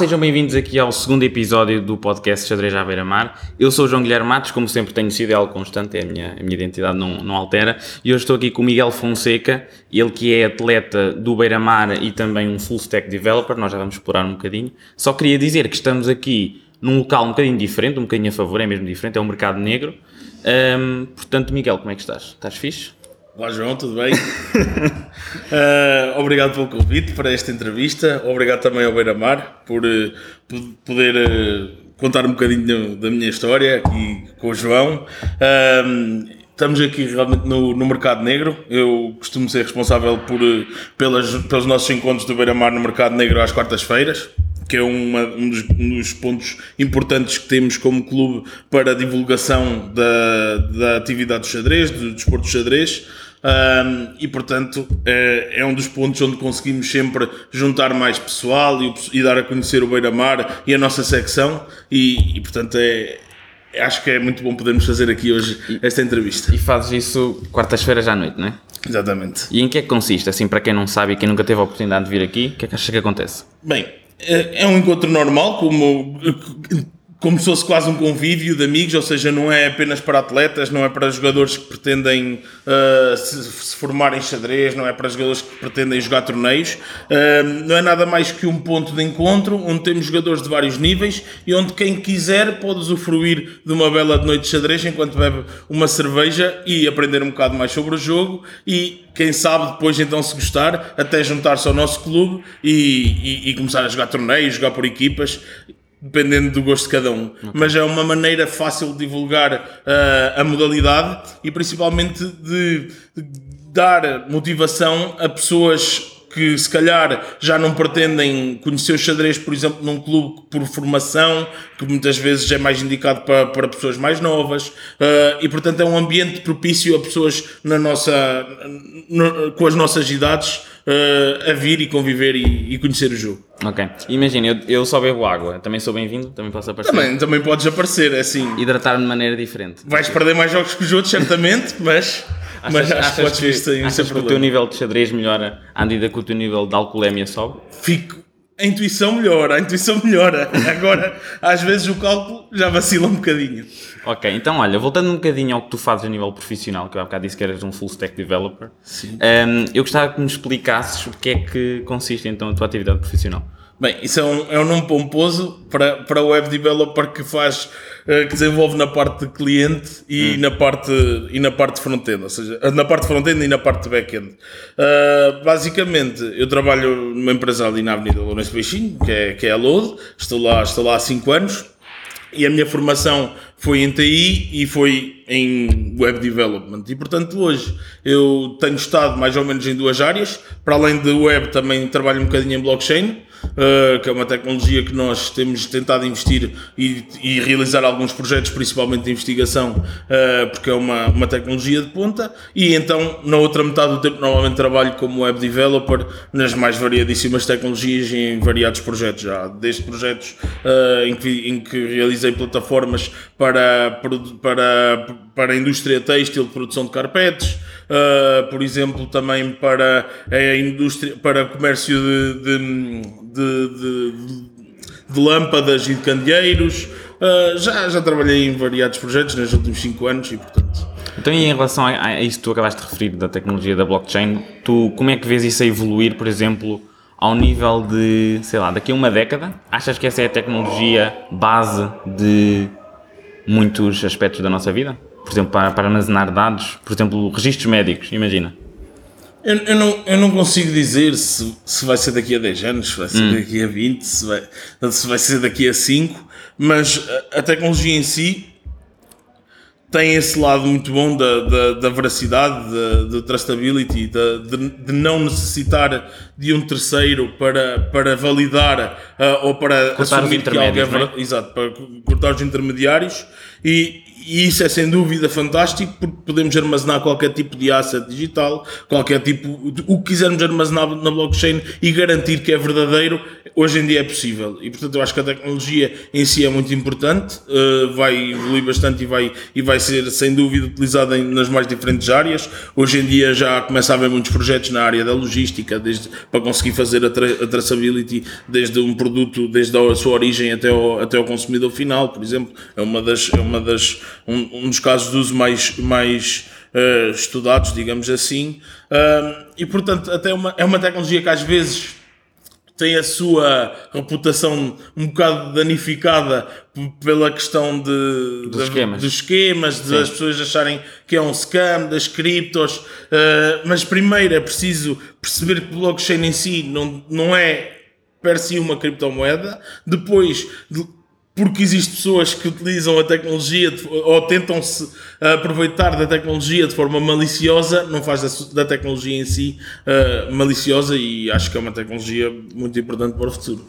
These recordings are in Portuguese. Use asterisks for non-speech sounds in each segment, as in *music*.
Sejam bem-vindos aqui ao segundo episódio do podcast Xadrez à Beira-Mar. Eu sou o João Guilherme Matos, como sempre tenho sido, é algo constante, é a minha, a minha identidade não, não altera. E hoje estou aqui com o Miguel Fonseca, ele que é atleta do Beira-Mar e também um full stack developer, nós já vamos explorar um bocadinho. Só queria dizer que estamos aqui num local um bocadinho diferente, um bocadinho a favor, é mesmo diferente, é o Mercado Negro. Um, portanto, Miguel, como é que estás? Estás fixe? Olá João, tudo bem? uh, *laughs* obrigado pelo convite para esta entrevista. Obrigado também ao Beira Mar por uh, poder uh, contar um bocadinho da minha história aqui com o João. estamos aqui realmente no, no, Mercado Negro. Eu costumo ser responsável por, pelas, pelos nossos encontros do Beira Mar no Mercado Negro às quartas-feiras que é uma, um, dos, um, dos, pontos importantes que temos como clube para a divulgação da, da atividade do xadrez, do desporto do xadrez. Um, e portanto é, é, um dos pontos onde conseguimos sempre juntar mais pessoal e, e dar a conhecer o Beira-Mar e a nossa secção e, e portanto é, acho que é muito bom podermos fazer aqui hoje esta entrevista. E fazes isso quartas-feiras à noite, não é? Exatamente. E em que é que consiste? Assim, para quem não sabe e quem nunca teve a oportunidade de vir aqui, o que é que acha que acontece? Bem, é, é um encontro normal, como como se fosse quase um convívio de amigos, ou seja, não é apenas para atletas, não é para jogadores que pretendem uh, se, se formar em xadrez, não é para jogadores que pretendem jogar torneios, uh, não é nada mais que um ponto de encontro onde temos jogadores de vários níveis e onde quem quiser pode usufruir de uma bela noite de xadrez enquanto bebe uma cerveja e aprender um bocado mais sobre o jogo e quem sabe depois então se gostar até juntar-se ao nosso clube e, e, e começar a jogar torneios, jogar por equipas dependendo do gosto de cada um. Okay. Mas é uma maneira fácil de divulgar uh, a modalidade e principalmente de, de dar motivação a pessoas que se calhar já não pretendem conhecer o xadrez, por exemplo, num clube por formação, que muitas vezes é mais indicado para, para pessoas mais novas, uh, e portanto é um ambiente propício a pessoas na nossa, no, com as nossas idades uh, a vir e conviver e, e, conhecer o jogo. Ok. Imagina, eu, eu só bebo água, também sou bem-vindo, também posso aparecer. Também, também podes aparecer, é assim. Hidratar-me de maneira diferente. Vais perder mais jogos que os outros, certamente, mas. *laughs* Achas, mas acho que podes sem achas que o teu nível de xadrez melhora à medida que o teu nível de alcoolemia sobe? Fico. A intuição melhora, a intuição melhora. Agora, às vezes o cálculo já vacila um bocadinho. Ok, então olha, voltando um bocadinho ao que tu fazes a nível profissional, que eu há bocado disse que eras um full stack developer, Sim. Um, eu gostava que me explicasses o que é que consiste então a tua atividade profissional. Bem, isso é um, é um nome pomposo para, para o web developer que faz, eh, que desenvolve na parte de cliente e, hum. na, parte, e na parte front-end, ou seja, na parte front-end e na parte back-end. Uh, basicamente, eu trabalho numa empresa ali na Avenida Lourenço Peixinho, que é, que é a Load, estou lá, estou lá há 5 anos e a minha formação foi em TI e foi em Web Development. E portanto, hoje eu tenho estado mais ou menos em duas áreas. Para além de web, também trabalho um bocadinho em blockchain que é uma tecnologia que nós temos tentado investir e, e realizar alguns projetos, principalmente de investigação, uh, porque é uma, uma tecnologia de ponta. E então, na outra metade do tempo, normalmente trabalho como web developer nas mais variadíssimas tecnologias em variados projetos já, desde projetos uh, em, que, em que realizei plataformas para, para, para a indústria têxtil de produção de carpetes, uh, por exemplo, também para a indústria, para comércio de, de, de, de, lâmpadas e de candeeiros. Uh, já, já trabalhei em variados projetos nos últimos 5 anos e, portanto. Então, e em relação a, a isso que tu acabaste de referir da tecnologia da blockchain, tu como é que vês isso a evoluir, por exemplo, ao nível de, sei lá, daqui a uma década? Achas que essa é a tecnologia base de muitos aspectos da nossa vida? Por exemplo, para, para armazenar dados, por exemplo, registros médicos, imagina. Eu, eu, não, eu não consigo dizer se, se vai ser daqui a 10 anos, se vai ser hum. daqui a 20, se vai, se vai ser daqui a 5, mas a, tecnologia em si tem esse lado muito bom da, da, da veracidade, da, da trustability, da, de, de, não necessitar de um terceiro para, para validar uh, ou para cortar assumir que algo é, é? exato, para cortar os intermediários e, e isso é sem dúvida fantástico porque podemos armazenar qualquer tipo de asset digital, qualquer tipo, o que quisermos armazenar na blockchain e garantir que é verdadeiro, hoje em dia é possível. E portanto eu acho que a tecnologia em si é muito importante, uh, vai evoluir bastante e vai, e vai ser sem dúvida utilizada nas mais diferentes áreas. Hoje em dia já começa a haver muitos projetos na área da logística, desde, para conseguir fazer a, tra a traçability desde um produto, desde a sua origem até ao, até ao consumidor final, por exemplo. É uma das, é uma das um, um dos casos de uso mais, mais uh, estudados, digamos assim. Uh, e portanto, até uma, é uma tecnologia que às vezes tem a sua reputação um bocado danificada pela questão de, dos esquemas, dos esquemas das pessoas acharem que é um scam, das criptos, uh, mas primeiro é preciso perceber que o blockchain em si não, não é per si uma criptomoeda, depois porque existem pessoas que utilizam a tecnologia de, ou tentam-se aproveitar da tecnologia de forma maliciosa, não faz da, da tecnologia em si uh, maliciosa e acho que é uma tecnologia muito importante para o futuro.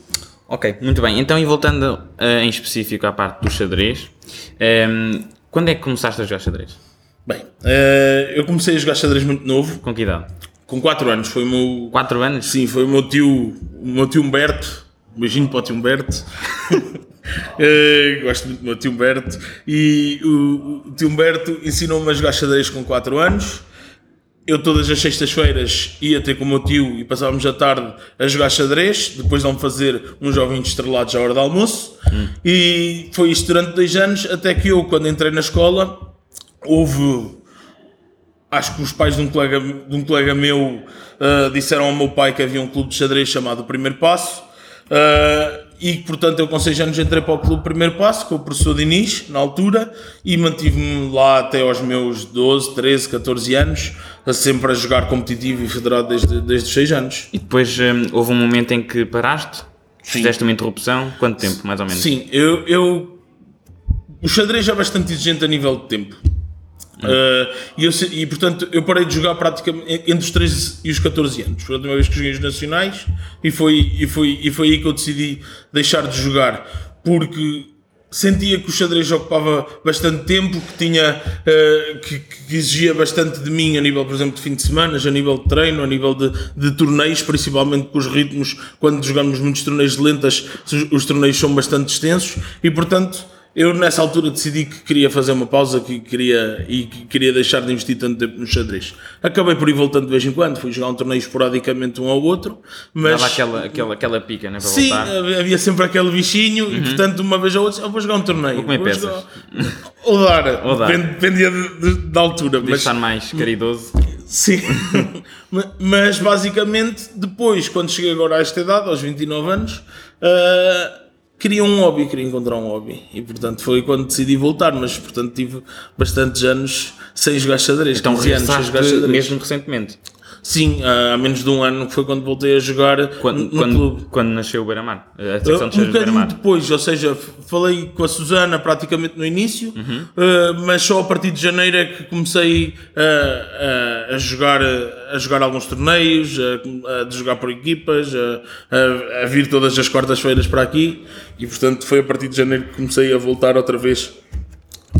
Ok, muito bem. Então, e voltando uh, em específico à parte do xadrez, um, ehm, quando é que começaste a jogar xadrez? Bem, uh, eu comecei a jogar xadrez muito novo. Com que idade? Com 4 anos. Foi o meu. 4 anos? Sim, foi o meu tio, o meu tio Humberto. Um beijinho para o tio Humberto. *laughs* Uh, gosto muito do meu tio Humberto. E o, o tio Humberto ensinou-me a jogar xadrez com 4 anos. Eu todas as sextas-feiras ia ter com o meu tio e passávamos a tarde a jogar xadrez, depois de me fazer uns joguinhos estrelados à hora do almoço. Hum. E foi isto durante dois anos, até que eu, quando entrei na escola, houve. Acho que os pais de um colega, de um colega meu uh, disseram ao meu pai que havia um clube de xadrez chamado Primeiro Passo. Uh, e portanto eu com 6 anos entrei para o clube Primeiro Passo com o professor Diniz na altura e mantive-me lá até aos meus 12, 13, 14 anos sempre a jogar competitivo e federado desde, desde os 6 anos. E depois hum, houve um momento em que paraste? Sim. Fizeste uma interrupção? Quanto tempo, mais ou menos? Sim, eu, eu... O xadrez é bastante exigente a nível de tempo. Uh, e, eu, e, portanto eu parei de jogar praticamente entre os 13 e os 14 anos. Foi a última vez que joguei os nacionais e foi, e, foi, e foi aí que eu decidi deixar de jogar porque sentia que o xadrez ocupava bastante tempo, que tinha uh, que, que, exigia bastante de mim a nível, por exemplo, de fim de semana, a nível de treino, a nível de, de torneios, principalmente com os ritmos, quando jogamos muitos torneios lentas, os, os torneios são bastante extensos e portanto eu nessa altura decidi que queria fazer uma pausa que queria, e que queria deixar de investir tanto tempo no xadrez. Acabei por ir voltando de vez em quando, fui jogar um torneio esporadicamente um ao outro, mas... Dava aquela, aquela, aquela pica, né, para sim, voltar. havia sempre aquele bichinho uhum. e portanto uma vez ou outra, eu vou jogar um torneio. Vou comer vou peças. Jogar... ou dar, *laughs* ou dar. dependia de, de, da altura. mas... estar mais caridoso. Sim, *laughs* mas basicamente depois, quando cheguei agora a esta idade, aos 29 anos... Uh queria um hobby, queria encontrar um hobby. E portanto foi quando decidi voltar, mas portanto tive bastantes anos sem jogar xadrez. Então, anos sem jogar xadrez. mesmo recentemente? Sim, há menos de um ano foi quando voltei a jogar quando, no quando, clube. Quando nasceu o Beira-Mar? A secção de um bocadinho depois, ou seja, falei com a Susana praticamente no início, uhum. uh, mas só a partir de janeiro é que comecei a, a, a jogar, a jogar alguns torneios, a, a jogar por equipas, a, a vir todas as quartas-feiras para aqui e portanto foi a partir de janeiro que comecei a voltar outra vez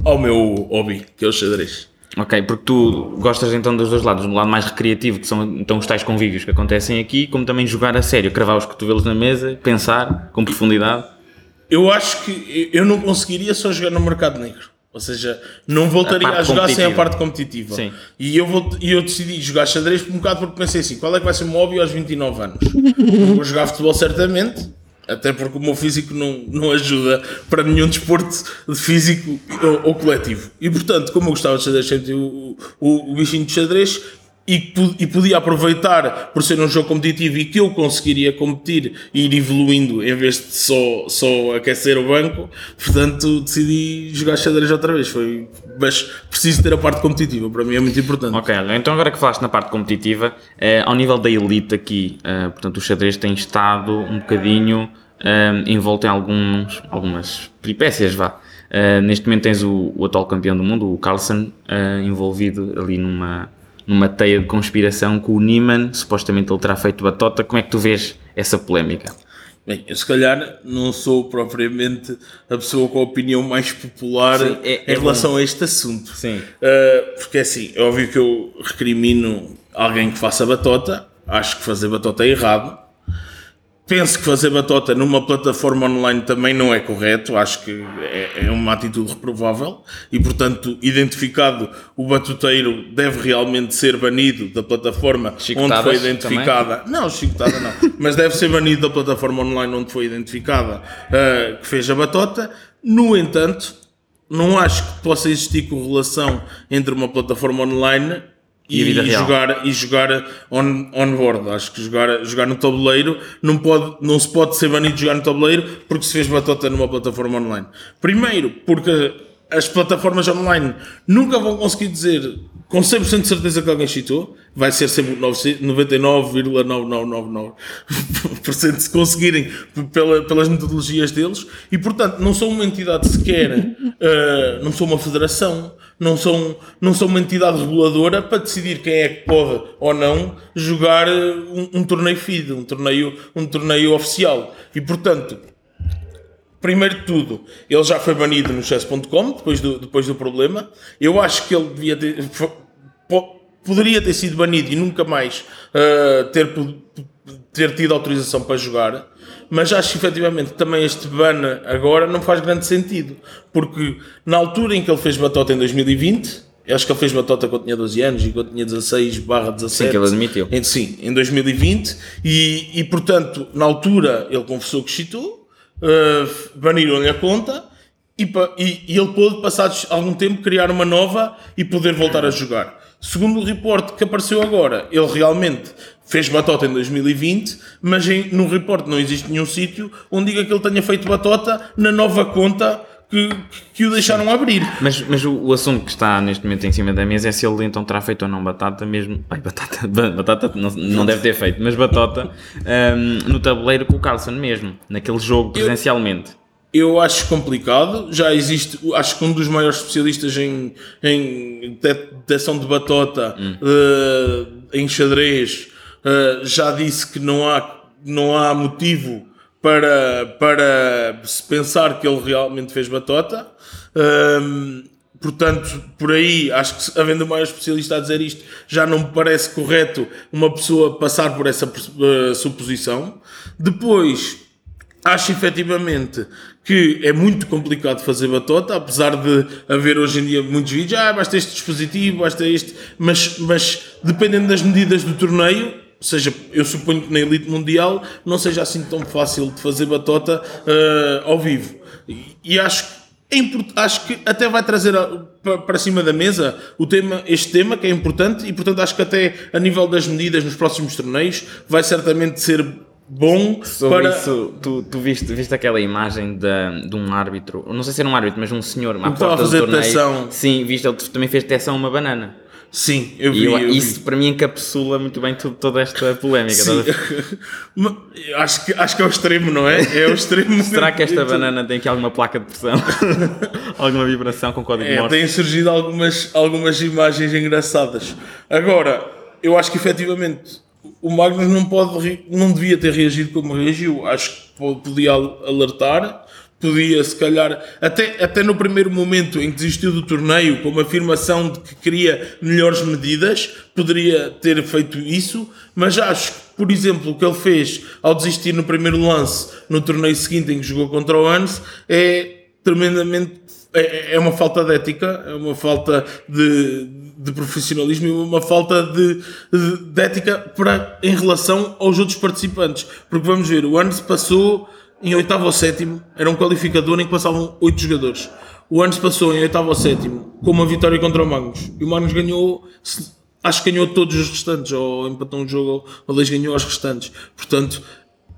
ao meu hobby, que é o xadrez. Ok, porque tu gostas então dos dois lados, do lado mais recreativo, que são então os tais convívios que acontecem aqui, como também jogar a sério, cravar os cotovelos na mesa, pensar com profundidade. Eu acho que eu não conseguiria só jogar no mercado negro. Ou seja, não voltaria a, a jogar sem a parte competitiva. Sim. E eu, vou, eu decidi jogar xadrez um bocado porque pensei assim: qual é que vai ser o meu hobby aos 29 anos? *laughs* vou jogar futebol certamente, até porque o meu físico não, não ajuda para nenhum desporto de físico ou, ou coletivo. E portanto, como eu gostava de xadrez, sempre o, o, o bichinho de xadrez e, e podia aproveitar por ser um jogo competitivo e que eu conseguiria competir e ir evoluindo em vez de só, só aquecer o banco, portanto decidi jogar xadrez outra vez. Foi, mas preciso ter a parte competitiva, para mim é muito importante. Ok, então agora que falaste na parte competitiva, eh, ao nível da elite aqui, eh, portanto o xadrez tem estado um bocadinho uh, envolto em alguns, algumas peripécias, vá. Uh, neste momento tens o, o, atual campeão do mundo, o Carlsen, envolvido ali numa, numa teia de conspiração com o Niemann, supostamente ele terá feito batota. Como é que tu vês essa polémica? Bem, eu se calhar não sou propriamente a pessoa com a opinião mais popular Sim, é- em é relação a este assunto. Sim. Uh, porque é assim, é óbvio que eu recrimino alguém que faça batota, acho que fazer batota é errado. Penso que fazer batota numa plataforma online também não é correto, acho que é, é uma atitude reprovável e, portanto, identificado o batuteiro deve realmente ser banido da plataforma onde foi identificada. Não, chicotada não, mas deve ser banido da plataforma online onde foi identificada uh, que fez a batota. No entanto, não acho que possa existir correlação entre uma plataforma online E e, jogar e jogar on, on board. Acho que jogar, jogar no tabuleiro não, pode, não se pode ser banido de jogar no tabuleiro porque se fez batota numa plataforma online. Primeiro, porque as plataformas online nunca vão conseguir dizer com 100% de certeza que alguém cheatou, vai ser sempre 99,9999% se conseguirem pela, pelas metodologias deles. E portanto não são uma entidade sequer, *laughs* eh, não são uma federação, não são, não são uma entidade reguladora para decidir quem é que pode ou não jogar eh, um, um torneio feed, um torneio, um torneio oficial. E portanto Primeiro de tudo, ele já foi banido no chess.com depois do, depois do problema. Eu acho que ele devia ter, poderia ter sido banido e nunca mais ah, ter, ter tido autorização para jogar. Mas acho que efetivamente também este ban agora não faz grande sentido. Porque na altura em que ele fez batota em 2020, eu acho que ele fez batota quando tinha 12 anos e quando tinha 16 barra 17. Sim, que ele admitiu. Em, sim, em 2020. E, e portanto, na altura ele confessou que cheatou, uh, baniram-lhe a conta e, e- e ele pôde, passados algum tempo, criar uma nova e poder voltar a jogar. Segundo o report que apareceu agora, ele realmente fez batota em 2020, mas em, no report não existe nenhum sítio onde diga que ele tenha feito batota na nova conta que, que o deixaram abrir. Mas, mas o, o assunto que está neste momento em cima da mesa é se ele então terá feito ou não batata mesmo. Ai, batata, *laughs* ba- batata não, não deve ter feito, mas batota ahm, no tabuleiro com o Carlson mesmo, naquele jogo presencialmente. Eu acho complicado. Já existe, acho que um dos maiores especialistas em, em detecção de batota eh, em xadrez eh, já disse que não há, não há motivo para, para se pensar que ele realmente fez batota. Ahm, Portanto, por aí, acho que havendo o maior especialista a dizer isto, já não me parece correto uma pessoa passar por essa eh, suposição. Depois, Acho efetivamente que é muito complicado fazer batota, apesar de haver hoje em dia muitos vídeos, ah, basta este dispositivo, basta este, mas, mas dependendo das medidas do torneio, ou seja, eu suponho que na elite mundial não seja assim tão fácil de fazer batota ah, ao vivo. E, e acho que é acho que até vai trazer a- para cima da mesa o tema, este tema que é importante e portanto acho que até a nível das medidas nos próximos torneios vai certamente ser bom Sobre para isso, tu, tu viste, viste aquela imagem de, de um árbitro, não sei se era um árbitro, mas um senhor à Que estava a porta do fazer torneio. detecção. Sim, viste, ele também fez detecção a uma banana. Sim, eu vi. E eu- eu vi. isso para mim encapsula muito bem tudo, toda esta polémica. Sim. a *laughs* acho, que, acho que é o extremo, não é? É o extremo. *laughs* Será que esta banana tem aqui alguma placa de pressão? *laughs* alguma vibração com código É, morse? têm surgido algumas, algumas imagens engraçadas. Agora, eu acho que efetivamente o Magnus não, pode, não devia ter reagido como reagiu. Acho que po- podia al- alertar, podia se calhar, até, até no primeiro momento em que desistiu do torneio, com uma afirmação de que queria melhores medidas, poderia ter feito isso, mas acho que, por exemplo, o que ele fez ao desistir no primeiro lance no torneio seguinte em que jogou contra o Hans é tremendamente é, é uma falta de ética, é uma falta de, de profissionalismo e uma falta de, de, de ética para, em relação aos outros participantes. Porque vamos ver, o Anos passou em oitavo ou sétimo, era um qualificador em que passavam oito jogadores. O Anos passou em oitavo ou sétimo com uma vitória contra o Magnus. E o Magnus ganhou, acho que ganhou todos os restantes, ou empatou um jogo, ou- dois ganhou os restantes. Portanto,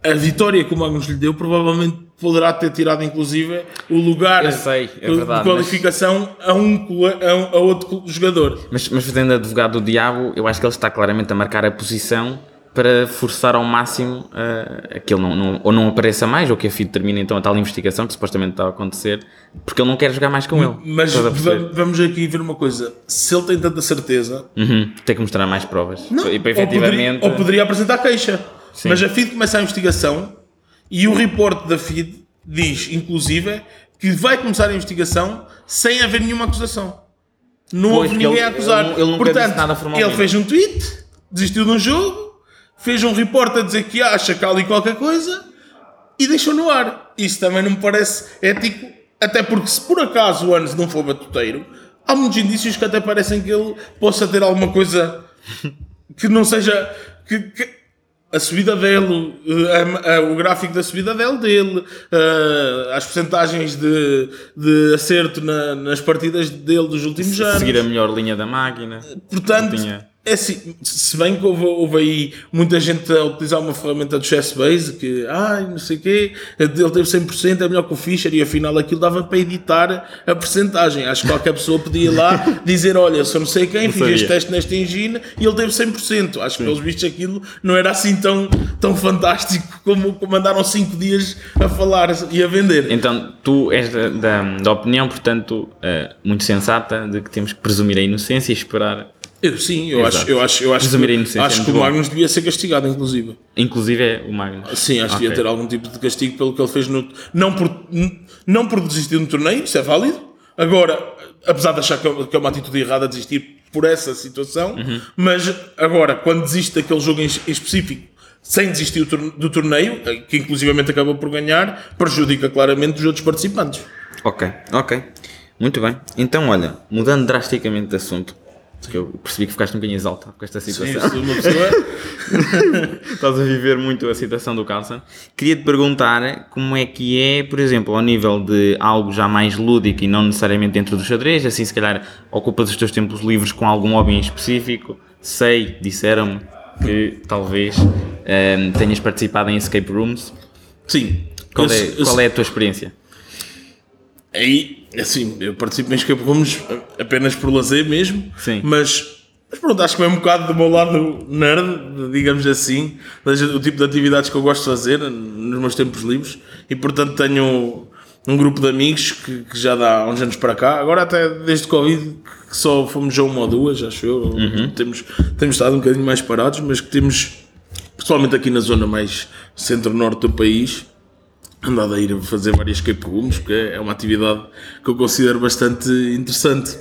a vitória que o Magnus lhe deu provavelmente poderá ter tirado inclusive o lugar sei, é de verdade, qualificação a, um, a, um- a outro jogador. Mas, mas fazendo advogado do diabo, eu acho que ele está claramente a marcar a posição para forçar ao máximo uh, que ele não, não- ou não apareça mais, ou que a FID termine então a tal investigação que supostamente está a acontecer, porque ele não quer jogar mais com ele. Mas vamos aqui ver uma coisa: se ele tem tanta certeza, Uhum, tem que mostrar mais provas. e para ou, poderia, efetivamente. ou poderia apresentar queixa. Sim. Mas a FID começa a investigação E o report da FID diz, inclusive, que vai começar a investigação sem haver nenhuma acusação. Não Pois, houve ninguém ele- a acusar. ele- ele Portanto, ele fez um tweet, desistiu de um jogo, fez um report a dizer que acha que há ali qualquer coisa e deixou no ar. Isso também não me parece ético, até porque se por acaso o Anos não for batuteiro, há muitos indícios que até parecem que ele possa ter alguma coisa que não seja. Que, que- a subida dele, eh, a- a- o gráfico da subida dele, dele eh, as percentagens de, de acerto na- nas partidas dele dos últimos anos. Seguir a melhor linha da máquina. Portanto, Tinha- é assim, se bem que houve, houve aí muita gente a utilizar uma ferramenta do Chessbase que, ai, não sei o quê, ele teve 100%, é melhor que o Fischer, e afinal aquilo dava para editar a percentagem. Acho que qualquer pessoa podia ir lá *laughs* dizer, olha, sou não sei quem, fiz este teste nesta engine e ele teve 100%. Acho que pelos vistos aquilo não era assim tão, tão fantástico como, como andaram 5 dias a falar e a vender. Então, tu és da, da, da opinião, portanto, eh, muito sensata, de que temos que presumir a inocência e esperar. Eu, sim, eu Exato. acho, eu acho, eu acho, que, acho que o bom. Magnus devia ser castigado, inclusive. Inclusive é o Magnus. Sim, acho que devia ter algum tipo de castigo pelo que ele fez no. Não por, não por desistir no torneio, isso é válido. Agora, apesar de achar que é que é uma atitude errada desistir por essa situação, Uhum. mas agora, quando desiste daquele jogo em, específico, sem desistir do torne- do torneio, eh, que inclusivamente acabou por ganhar, prejudica claramente os outros participantes. Ok, ok. Muito bem. Então, olha, mudando drasticamente de assunto, que eu percebi que ficaste um bocadinho exaltado com esta Sim, situação. se uma pessoa. *laughs* Estás a viver muito a situação do Carlson. Queria-te perguntar como é que é, por exemplo, ao nível de algo já mais lúdico e não necessariamente dentro do xadrez, assim se calhar ocupas os teus tempos livres com algum hobby em específico. Sei, disseram-me que talvez ehm, tenhas participado em escape rooms. Sim. Qual, Eu- é, eu- qual é a tua experiência? Aí, assim, eu participo em escape rooms apenas por lazer mesmo. Sim. Mas, mas pronto, acho que vem um bocado do meu lado nerd, digamos assim, o tipo de atividades que eu gosto de fazer nos meus tempos livres. E portanto tenho um grupo de amigos que, que já dá uns anos para cá, agora até desde Covid, que só fomos a uma ou duas, acho eu. Temos, temos estado um bocadinho mais parados, mas que temos, principalmente aqui na zona mais centro-norte do país, andado a ir a fazer várias escape rooms, porque é uma atividade que eu considero bastante interessante.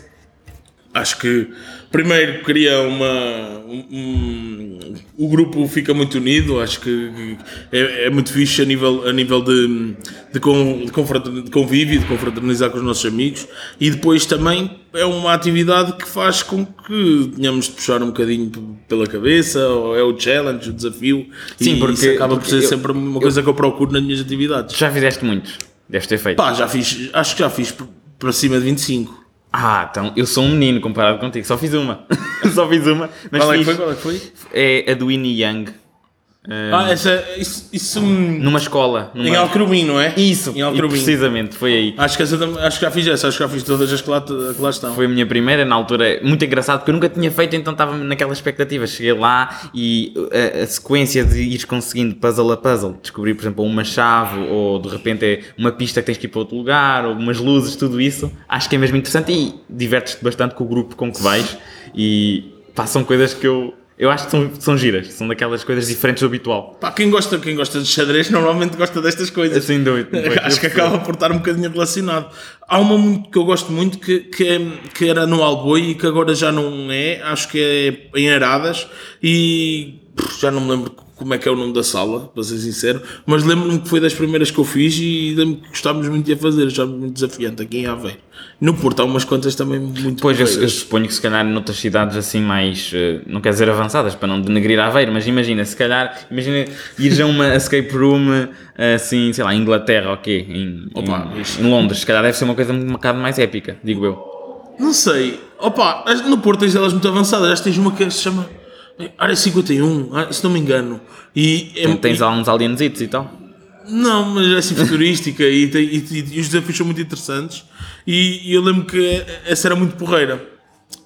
Acho que primeiro cria uma. um- um- o grupo fica muito unido, acho que é, é muito fixe a nível, a nível de, de, con- de convívio, de confraternizar com os nossos amigos e depois também é uma atividade que faz com que tenhamos de puxar um bocadinho pela cabeça, ou é o challenge, o desafio, Sim, e porque- isso acaba por ser eu- sempre uma coisa que eu procuro nas minhas atividades. Já fizeste muitos? Deves ter feito. Pá, já fiz, acho que já fiz para cima de 25. Ah, então eu sou um menino comparado contigo, só fiz uma. *laughs* só fiz uma. Mas Qual é que fiz- foi? Qual é que foi? é a do Winnie Young. Ah, essa, isso, isso hum, Numa escola. Numa... em Alcrumim, não é? Isso, em Alcrumim. precisamente, foi aí. Acho que, essa, acho que já fiz essa, acho que já fiz todas as que lá, que lá estão. Foi a minha primeira, na altura, muito engraçado, porque eu nunca tinha feito, então estava naquela expectativa. Cheguei lá e a, a sequência de ires conseguindo puzzle a puzzle, descobrir, por exemplo, uma chave, ou de repente é uma pista que tens que ir para outro lugar, ou umas luzes, tudo isso, acho que é mesmo interessante e divertes-te bastante com o grupo com que vais e passam coisas que eu. Eu acho que são, são giras, são daquelas coisas diferentes do habitual. Pá, quem gosta, quem gosta de xadrez normalmente gosta destas coisas. Sem dúvida. Pois, Acho que acaba por estar um bocadinho relacionado. Há uma que eu gosto muito que, que, que era no Alboi e que agora já não é, acho que é em Aradas e já não me lembro como é que é o nome da sala, para ser sincero, mas lembro-me que foi das primeiras que eu fiz e lembro-me que gostávamos muito de a fazer, achávamos muito desafiante aqui em Aveiro. No Porto há umas quantas também muito Pois, eu, eu suponho que se calhar noutras cidades assim mais, eh, não quer dizer avançadas, para não denegrir Aveiro, mas imagina, se calhar, imagina ires a uma *laughs* escape room eh, assim, sei lá, em Inglaterra, ok, em, Opa, em, em Londres, se calhar deve ser uma coisa um bocado mais épica, digo eu. Não sei. Opa, no Porto tens elas muito avançadas. Já tens uma que se chama Área 51, ah, se não me engano. E, é- Tens e- alguns alienzitos e tal. Não, mas é assim futurística e, tem- e- e- e os desafios são muito interessantes. E, e eu lembro que essa era muito porreira.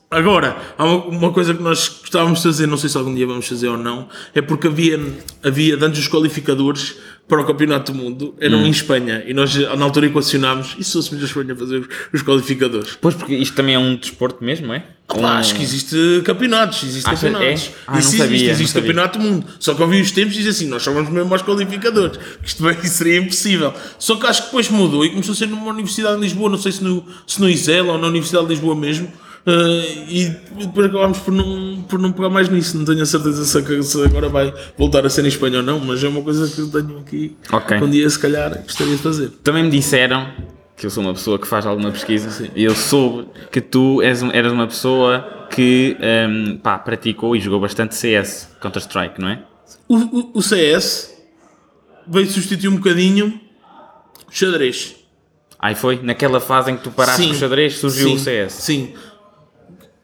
Agora, há uma, coisa que nós gostávamos de fazer, não sei se algum dia vamos fazer ou não, é porque havia, havia antes os qualificadores para o Campeonato do Mundo, eram em Espanha, e nós na altura equacionámos, e se fôssemos a Espanha fazer os, qualificadores? Pois, porque isto também é um desporto mesmo, é? Pá, Um- acho que existe campeonatos, existe Acha- campeonatos. é? Ah, não Isso sabia, existe, não existe sabia. campeonato do mundo. Só que eu vi os tempos e diz assim, nós só vamos mesmo aos qualificadores. Isto bem *laughs* seria impossível. Só que acho que depois mudou e começou a ser numa universidade de Lisboa, não sei se no, se no ISEL ou na Universidade de Lisboa mesmo. Eh, e depois acabámos por não, por não pegar mais nisso. Não tenho a certeza se, se agora vai voltar a ser em Espanha ou não, mas é uma coisa que eu tenho aqui. Ok. que Um dia, se calhar, gostaria de fazer. Também me disseram que eu sou uma pessoa que faz alguma pesquisa e eu soube que tu és, um- eras uma pessoa que hum, pá, praticou e jogou bastante CS, Counter-Strike, não é? O, o- o CS veio substituir um bocadinho o xadrez. Aí foi, naquela fase em que tu paraste Sim. com o xadrez, surgiu Sim, o CS. Sim.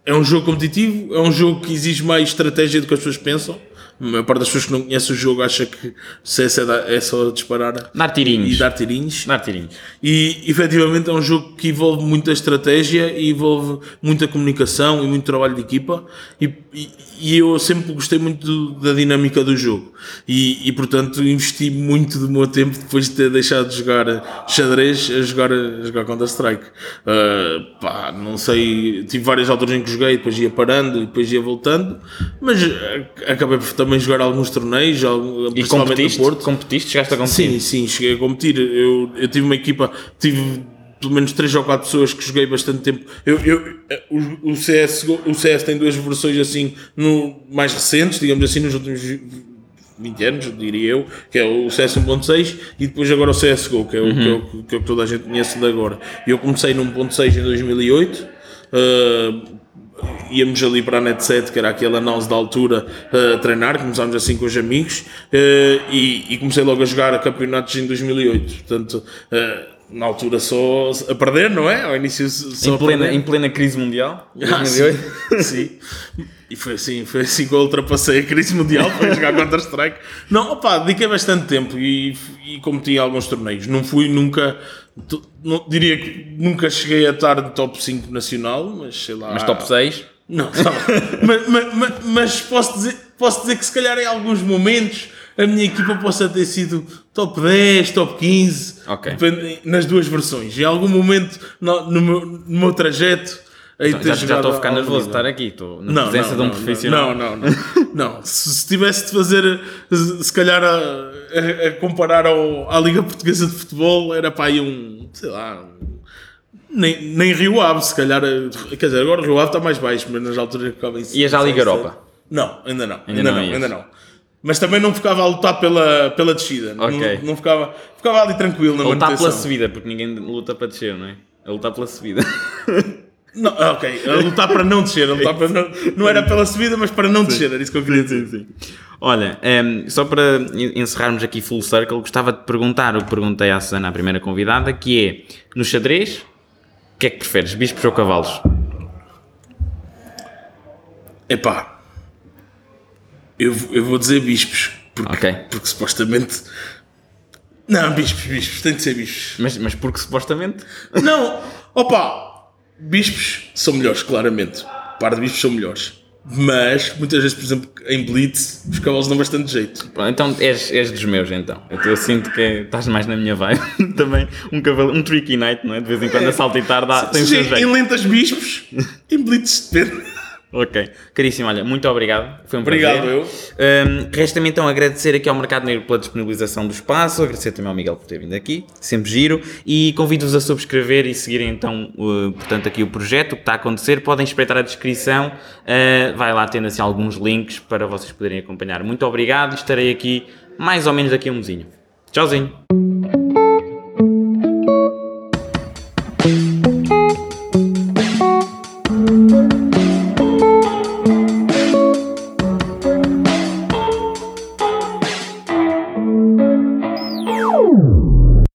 É um jogo competitivo, é um jogo que exige mais estratégia do que as pessoas pensam. A maior parte das pessoas que não conhecem o jogo acha que CS é, dar- é só disparar Dar tirinhos. e dar tirinhos. Dar tirinhos. E efetivamente é um jogo que envolve muita estratégia e envolve muita comunicação e muito trabalho de equipa. E, e- e eu sempre gostei muito do- da dinâmica do jogo. E, e, portanto investi muito do meu tempo depois de ter deixado de jogar xadrez a jogar, a jogar Counter-Strike. Ah, pá, não sei, tive várias alturas em que joguei, depois ia parando e depois ia voltando, mas acabei por também jogar alguns torneios, algum- E principalmente no competiste? Porto. Competiste? Chegaste a competir? Sim, sim, cheguei a competir. Eu, eu tive uma equipa, tive pelo menos 3 ou 4 pessoas que joguei bastante tempo. Eu, eu, o, o, CS, o CS tem duas versões assim, no, mais recentes, digamos assim, nos últimos 20 anos, diria eu, que é o CS 1.6 e depois agora o CSGO, que é o, que, é o, que é o que toda a gente conhece de agora. Eu comecei no 1.6 em 2008. ah, íamos ali para a Net 7, que era aquela análise da altura, a treinar, começámos assim com os amigos, eh, e, e comecei logo a jogar a campeonatos em 2008. Portanto, eh, na altura só a perder, não é? Ao início só Em plena, em plena crise mundial? *laughs* Ah, 2008? sim. *laughs* sim. E foi assim, foi assim que eu ultrapassei a crise mundial para jogar Counter-Strike. Não, opá, dediquei bastante tempo e, e competi em alguns torneios. Não fui nunca, não, diria que nunca cheguei a estar no top 5 nacional, mas sei lá. Mas top 6? Não, mas, mas- mas- posso, dizer, posso dizer que se calhar em alguns momentos a minha equipa possa ter sido top 10, top 15, Ok. depende- nas duas versões. Em algum momento no, no meu, no meu trajeto de ter Já, já estou a ficar nervoso de estar aqui. Estou na Não, presença não, de um não, profissional. Não, não, não. não. Se, se tivesse de fazer, se se calhar, a, a- a comparar ao, à Liga Portuguesa de Futebol, era para aí um, sei lá, um- nem, nem Rio Ave, se calhar. eh, Quer dizer, agora o Rio Ave está mais baixo, mas nas alturas que ficava em Ias à Liga Europa? Não, ainda não. Ainda Ainda, não não, ias. ainda não. Mas também não ficava a lutar pela, pela descida. Ok. Não, não ficava, ficava ali tranquilo na A lutar manutenção. pela subida, porque ninguém luta para descer, não é? A lutar pela subida. *laughs* Não, ah, ok, a lutar para não descer. A lutar para não, não era pela subida, mas para não descer. Era isso que eu queria dizer. Olha, ehm, só para en- encerrarmos aqui full circle, gostava de perguntar o que perguntei à Susana, a primeira convidada, que é, no xadrez, que é que preferes, bispos ou cavalos? Epá, eu, eu vou dizer bispos, porque, Ok. porque supostamente. Não, bispos, bispos, tem de ser bispos. Mas, mas porque supostamente... Não, opa, bispos são melhores, claramente. Par de bispos são melhores. Mas, muitas vezes, por exemplo, em Blitz, os cavalos dão bastante jeito. Pronto, então és, és dos meus, então. Eu, eu sinto que estás mais na minha vibe. *laughs* Também um cavalo, um tricky knight, não é? De vez em quando a saltitar dá, tem o seu jeito. em lentas bispos, em Blitz depende. Ok. Caríssimo, olha, muito obrigado. Foi um Obrigado, prazer. eu. Um, Resta-me então agradecer aqui ao Mercado Negro pela disponibilização do espaço, agradecer também ao Miguel por ter vindo aqui, sempre giro, e convido-vos a subscrever e seguirem então, uh, portanto, aqui o projeto, o que está a acontecer. Podem espreitar a descrição, uh, vai lá tendo assim alguns links para vocês poderem acompanhar. Muito obrigado e estarei aqui mais ou menos daqui a um mesinho. Tchauzinho.